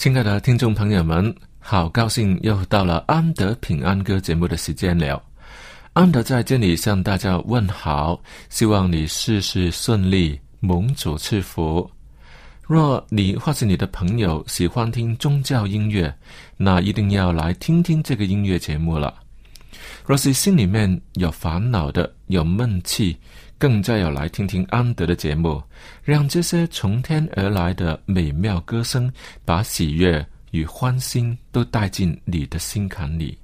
亲爱的听众朋友们，好高兴又到了安德平安歌节目的时间了。安德在这里向大家问好，希望你事事顺利，蒙主赐福。若你或是你的朋友喜欢听宗教音乐，那一定要来听听这个音乐节目了。若是心里面有烦恼的、有闷气，更加要来听听安德的节目，让这些从天而来的美妙歌声，把喜悦与欢欣都带进你的心坎里。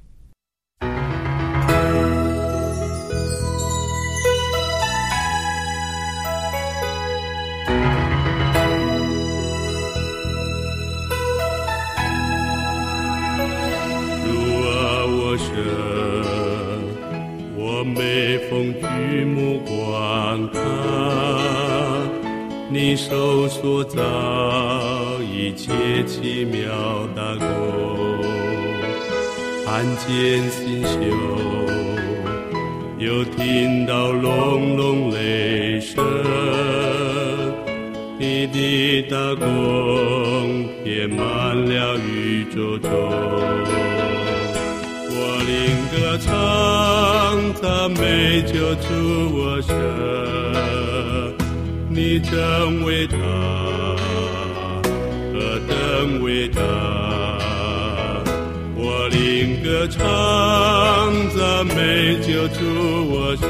每逢你手所造一切奇妙大功，看见星宿，又听到隆隆雷声，你的大功填满了宇宙中。我灵歌唱赞美救主我神，你真伟大，何等伟大！我灵歌唱赞美救主我神，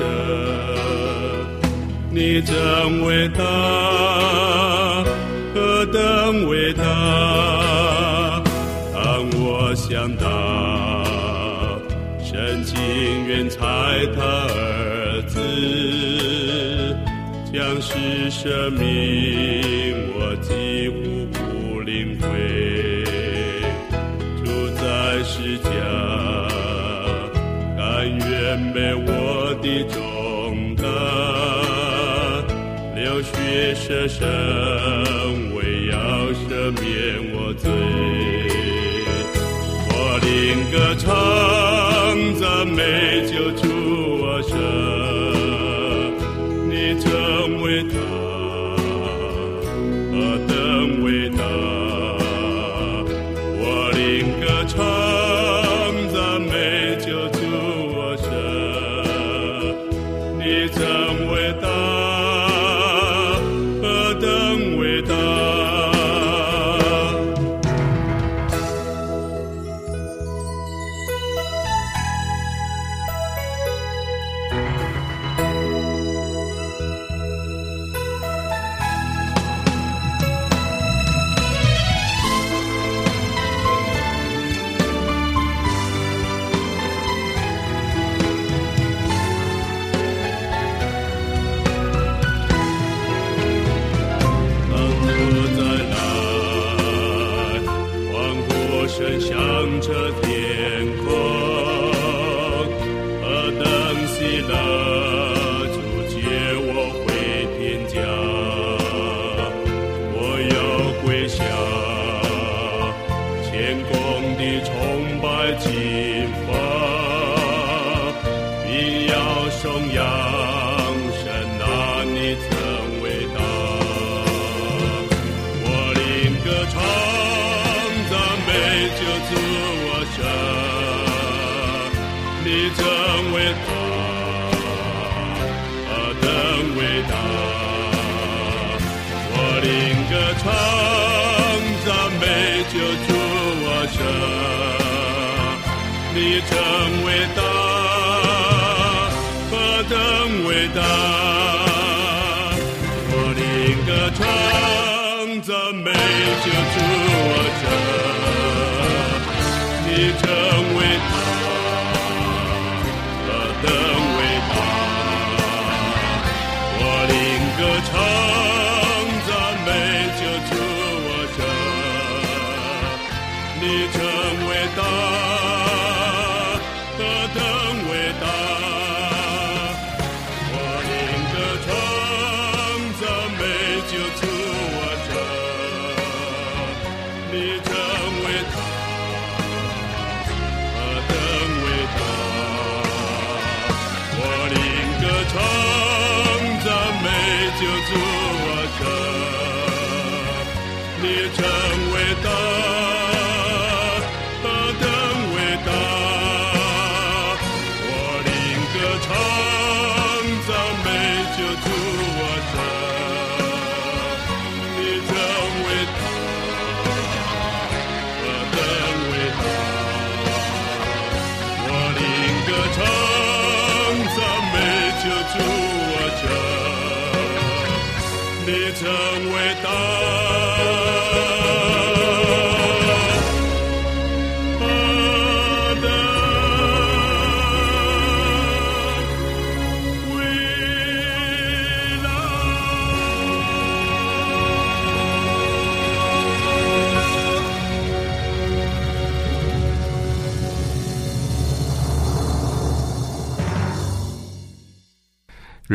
你真伟大，何等伟大！当我想到。情愿踩他儿子，将是生命，我几乎不领会。住在世家，甘愿背我的重担，流血舍身，为要赦免我罪。我领歌唱。赞美救主真伟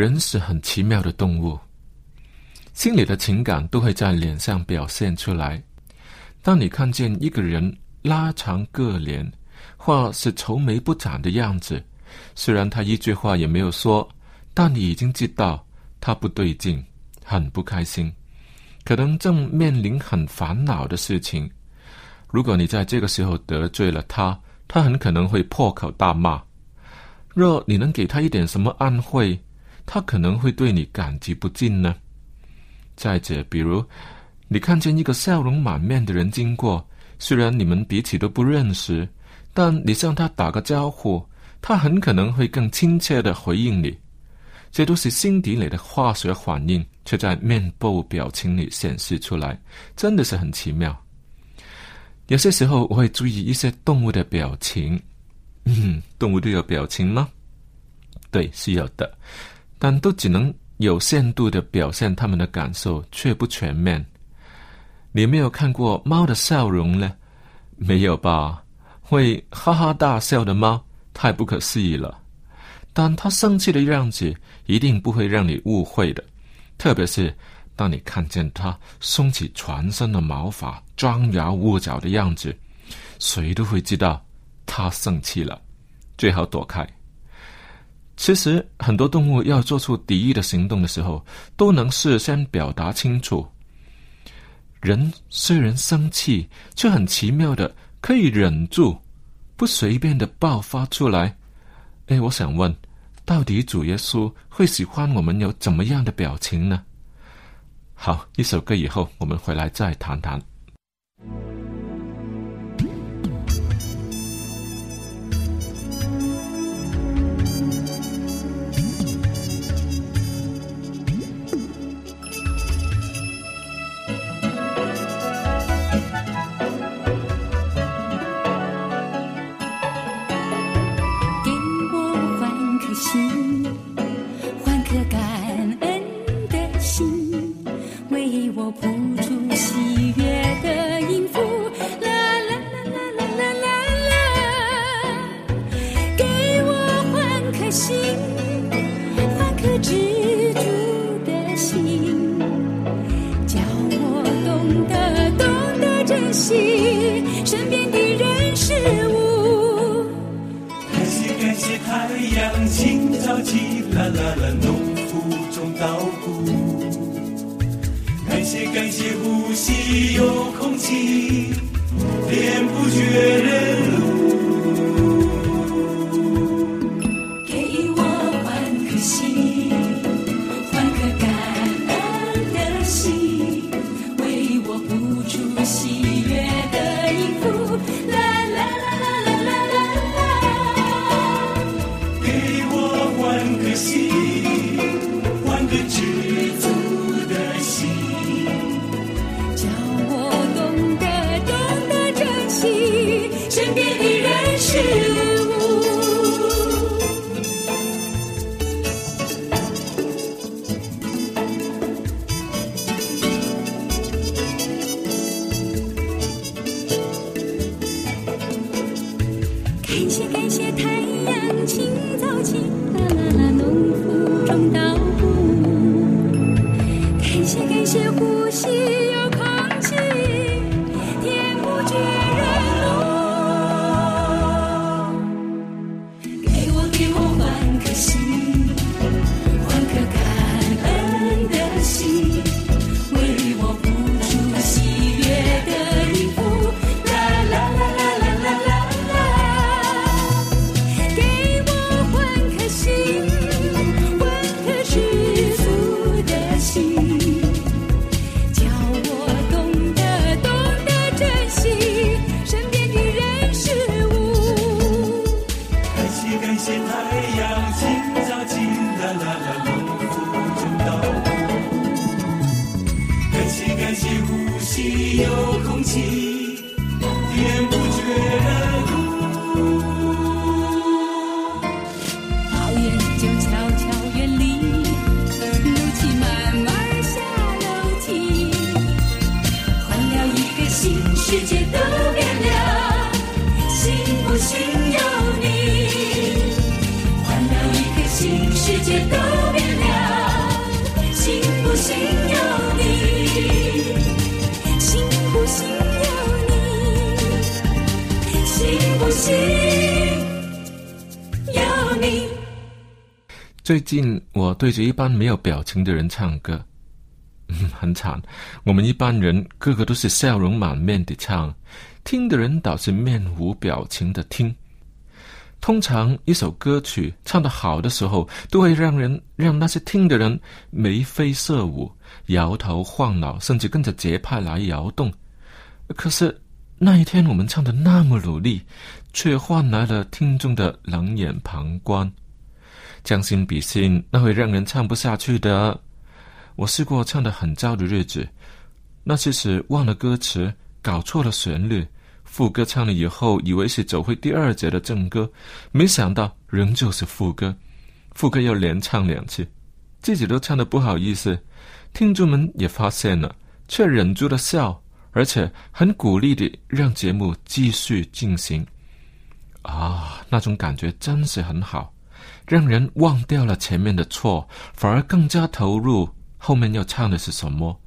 人是很奇妙的动物，心里的情感都会在脸上表现出来。当你看见一个人拉长个脸，或是愁眉不展的样子，虽然他一句话也没有说，但你已经知道他不对劲，很不开心，可能正面临很烦恼的事情。如果你在这个时候得罪了他，他很可能会破口大骂。若你能给他一点什么安慰，他可能会对你感激不尽呢。再者，比如你看见一个笑容满面的人经过，虽然你们彼此都不认识，但你向他打个招呼，他很可能会更亲切的回应你。这都是心底里的化学反应，却在面部表情里显示出来，真的是很奇妙。有些时候我会注意一些动物的表情，嗯，动物都有表情吗？对，是有的。但都只能有限度的表现他们的感受，却不全面。你没有看过猫的笑容呢？没有吧？会哈哈大笑的猫太不可思议了。但它生气的样子一定不会让你误会的，特别是当你看见它松起全身的毛发、张牙舞爪的样子，谁都会知道它生气了，最好躲开。其实，很多动物要做出敌意的行动的时候，都能事先表达清楚。人虽然生气，却很奇妙的可以忍住，不随便的爆发出来。哎，我想问，到底主耶稣会喜欢我们有怎么样的表情呢？好，一首歌以后，我们回来再谈谈。信不信由你。最近我对着一般没有表情的人唱歌，嗯，很惨。我们一般人个个都是笑容满面的唱，听的人倒是面无表情的听。通常一首歌曲唱得好的时候，都会让人让那些听的人眉飞色舞、摇头晃脑，甚至跟着节拍来摇动。可是那一天我们唱的那么努力，却换来了听众的冷眼旁观。将心比心，那会让人唱不下去的。我试过唱得很糟的日子，那些是忘了歌词，搞错了旋律，副歌唱了以后，以为是走回第二节的正歌，没想到仍旧是副歌，副歌又连唱两次，自己都唱得不好意思，听众们也发现了，却忍住了笑，而且很鼓励地让节目继续进行。啊，那种感觉真是很好。让人忘掉了前面的错，反而更加投入后面要唱的是什么。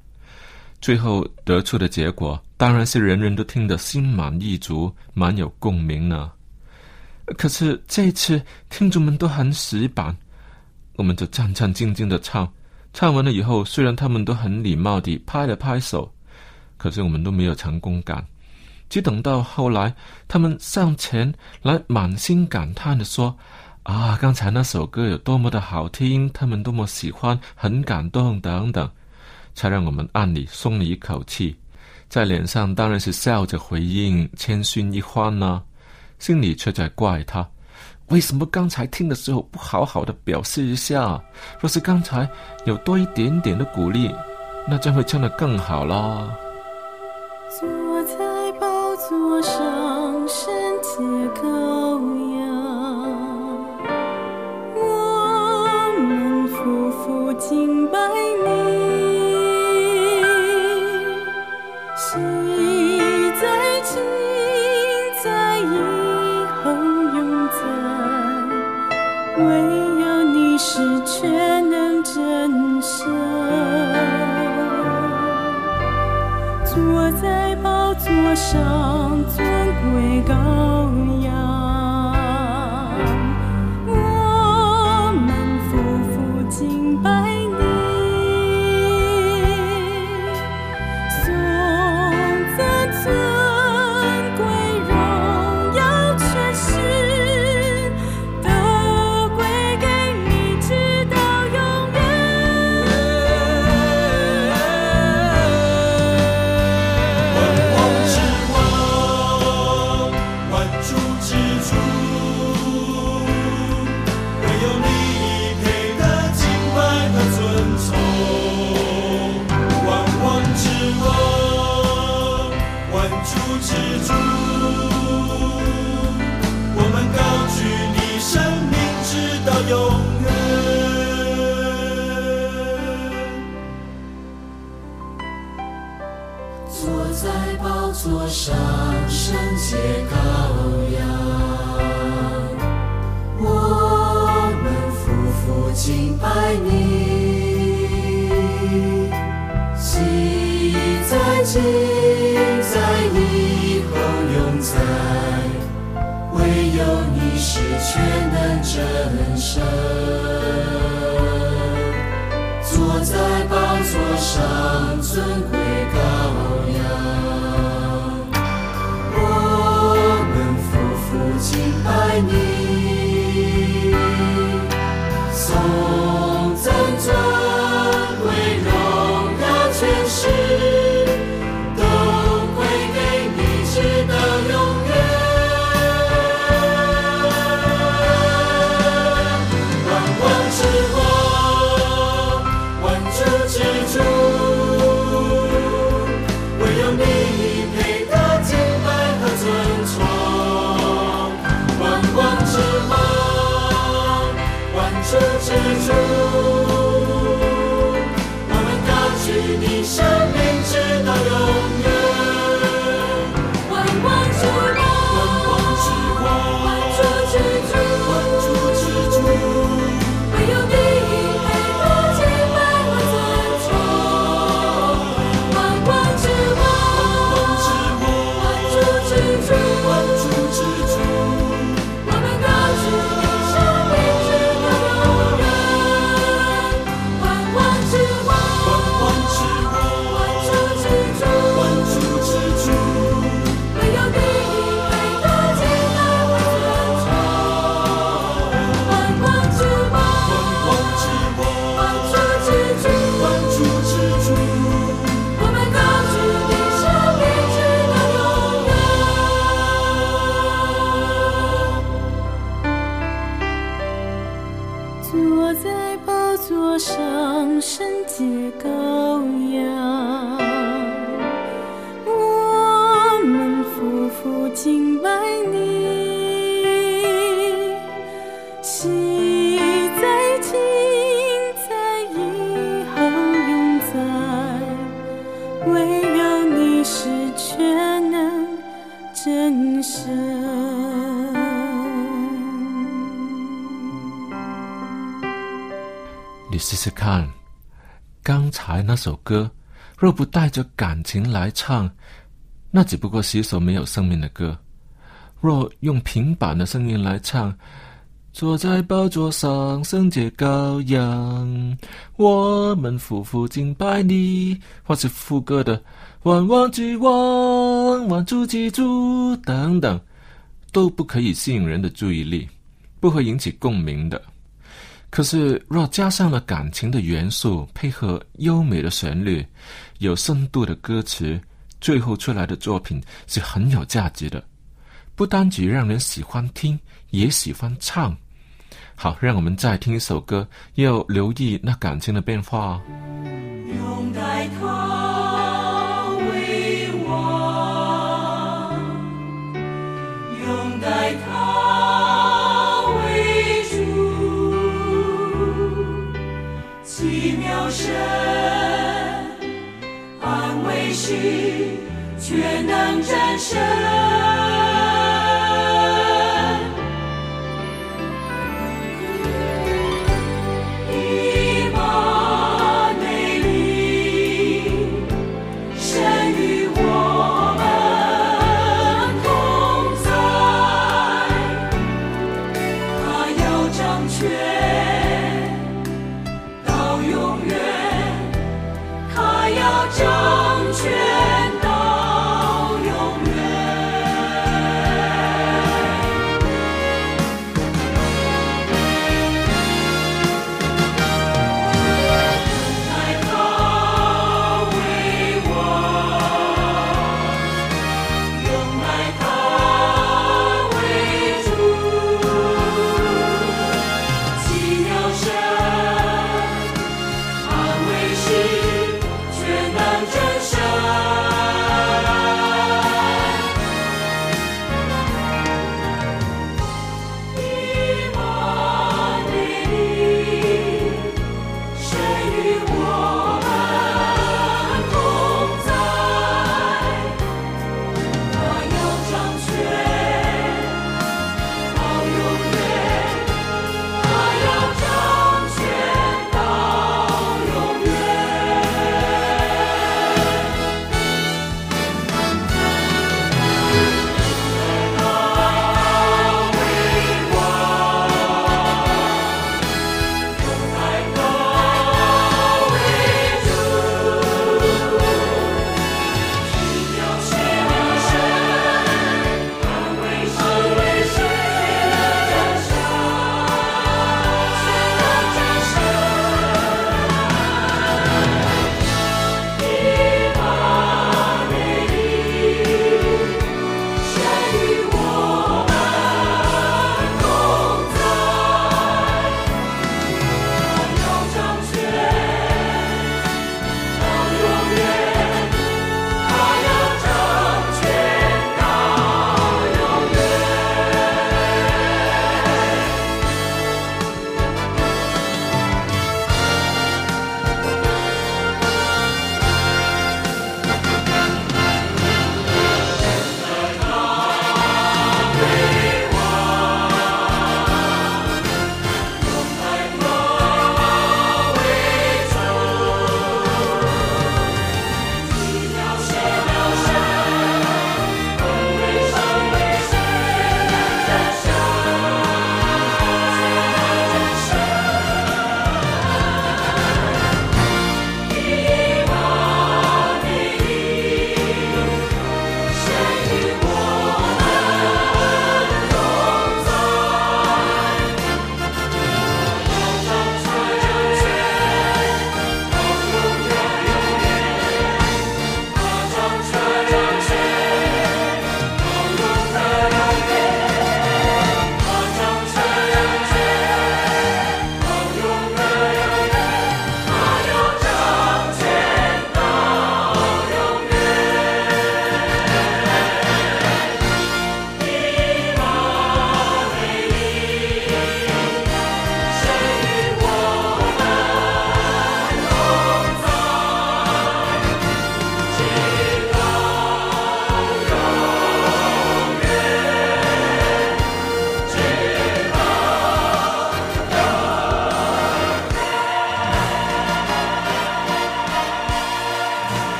最后得出的结果当然是人人都听得心满意足，蛮有共鸣呢。可是这次听众们都很死板，我们就战战兢兢的唱。唱完了以后，虽然他们都很礼貌地拍了拍手，可是我们都没有成功感。只等到后来，他们上前来满心感叹的说。啊，刚才那首歌有多么的好听，他们多么喜欢，很感动，等等，才让我们暗里松了一口气，在脸上当然是笑着回应，谦逊一番呢，心里却在怪他，为什么刚才听的时候不好好的表示一下？若是刚才有多一点点的鼓励，那将会唱得更好啦。坐上，圣洁羔羊，我们夫妇敬拜你，上，尊贵高，座上圣洁羔羊，我们夫妇敬拜你，喜在基在以后永在，唯有你是全能真神，坐在宝座上尊。你试试看，刚才那首歌，若不带着感情来唱，那只不过是一首没有生命的歌；若用平板的声音来唱，坐在宝座上，圣洁羔羊，我们夫妇敬拜你，或是副歌的万王之王，万主之主等等，都不可以吸引人的注意力，不会引起共鸣的。可是，若加上了感情的元素，配合优美的旋律、有深度的歌词，最后出来的作品是很有价值的。不单只让人喜欢听，也喜欢唱。好，让我们再听一首歌，要留意那感情的变化。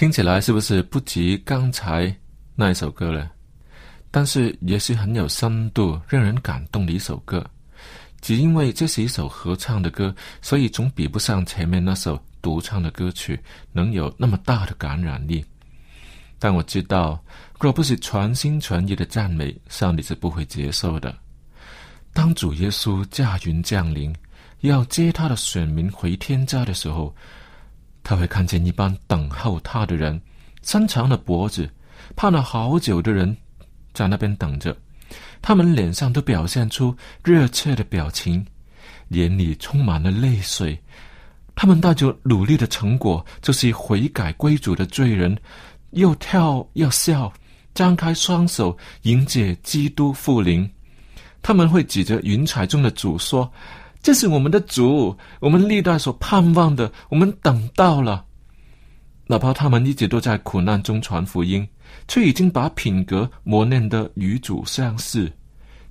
听起来是不是不及刚才那一首歌呢？但是也是很有深度、让人感动的一首歌。只因为这是一首合唱的歌，所以总比不上前面那首独唱的歌曲能有那么大的感染力。但我知道，若不是全心全意的赞美，上帝是不会接受的。当主耶稣驾云降临，要接他的选民回天家的时候，他会看见一帮等候他的人，伸长了脖子，盼了好久的人，在那边等着。他们脸上都表现出热切的表情，眼里充满了泪水。他们带着努力的成果，就是悔改归主的罪人，又跳又笑，张开双手迎接基督复临。他们会指着云彩中的主说：“这是我们的主，我们历代所盼望的，我们等到了。”哪怕他们一直都在苦难中传福音。却已经把品格磨练的与主相似，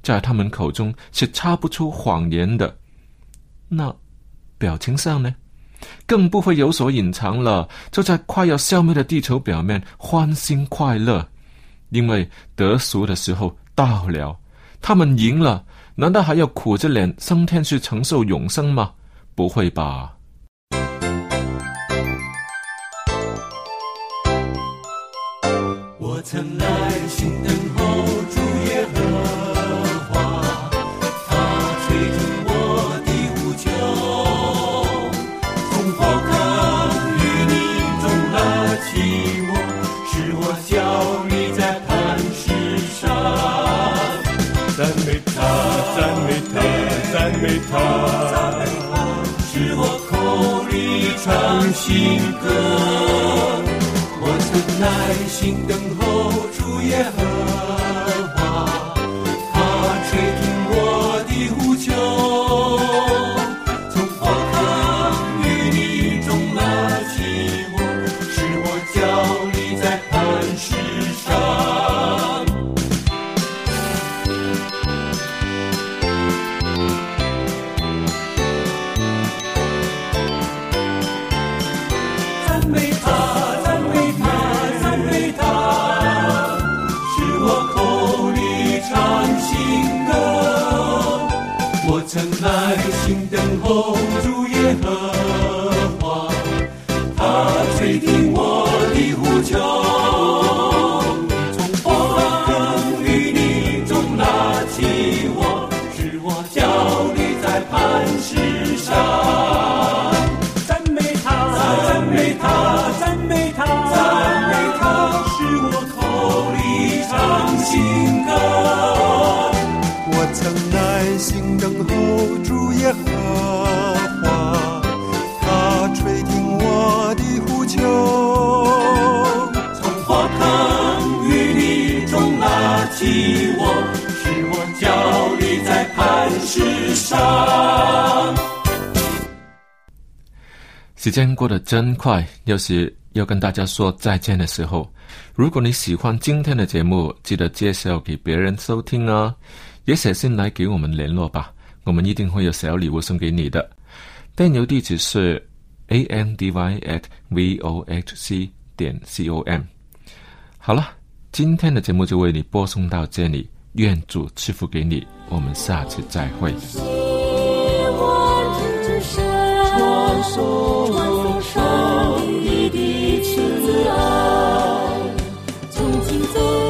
在他们口中是插不出谎言的。那表情上呢，更不会有所隐藏了。就在快要消灭的地球表面欢欣快乐，因为得赎的时候到了。他们赢了，难道还要苦着脸升天去承受永生吗？不会吧。我曾耐心等他，是我口里唱新歌。我曾耐心等候主耶和时间过得真快，又是要跟大家说再见的时候。如果你喜欢今天的节目，记得介绍给别人收听啊，也写信来给我们联络吧，我们一定会有小礼物送给你的。电邮地址是 a n d y at v o h c 点 c o m。好了，今天的节目就为你播送到这里，愿主赐福给你，我们下次再会。感受上帝的慈爱，从今走。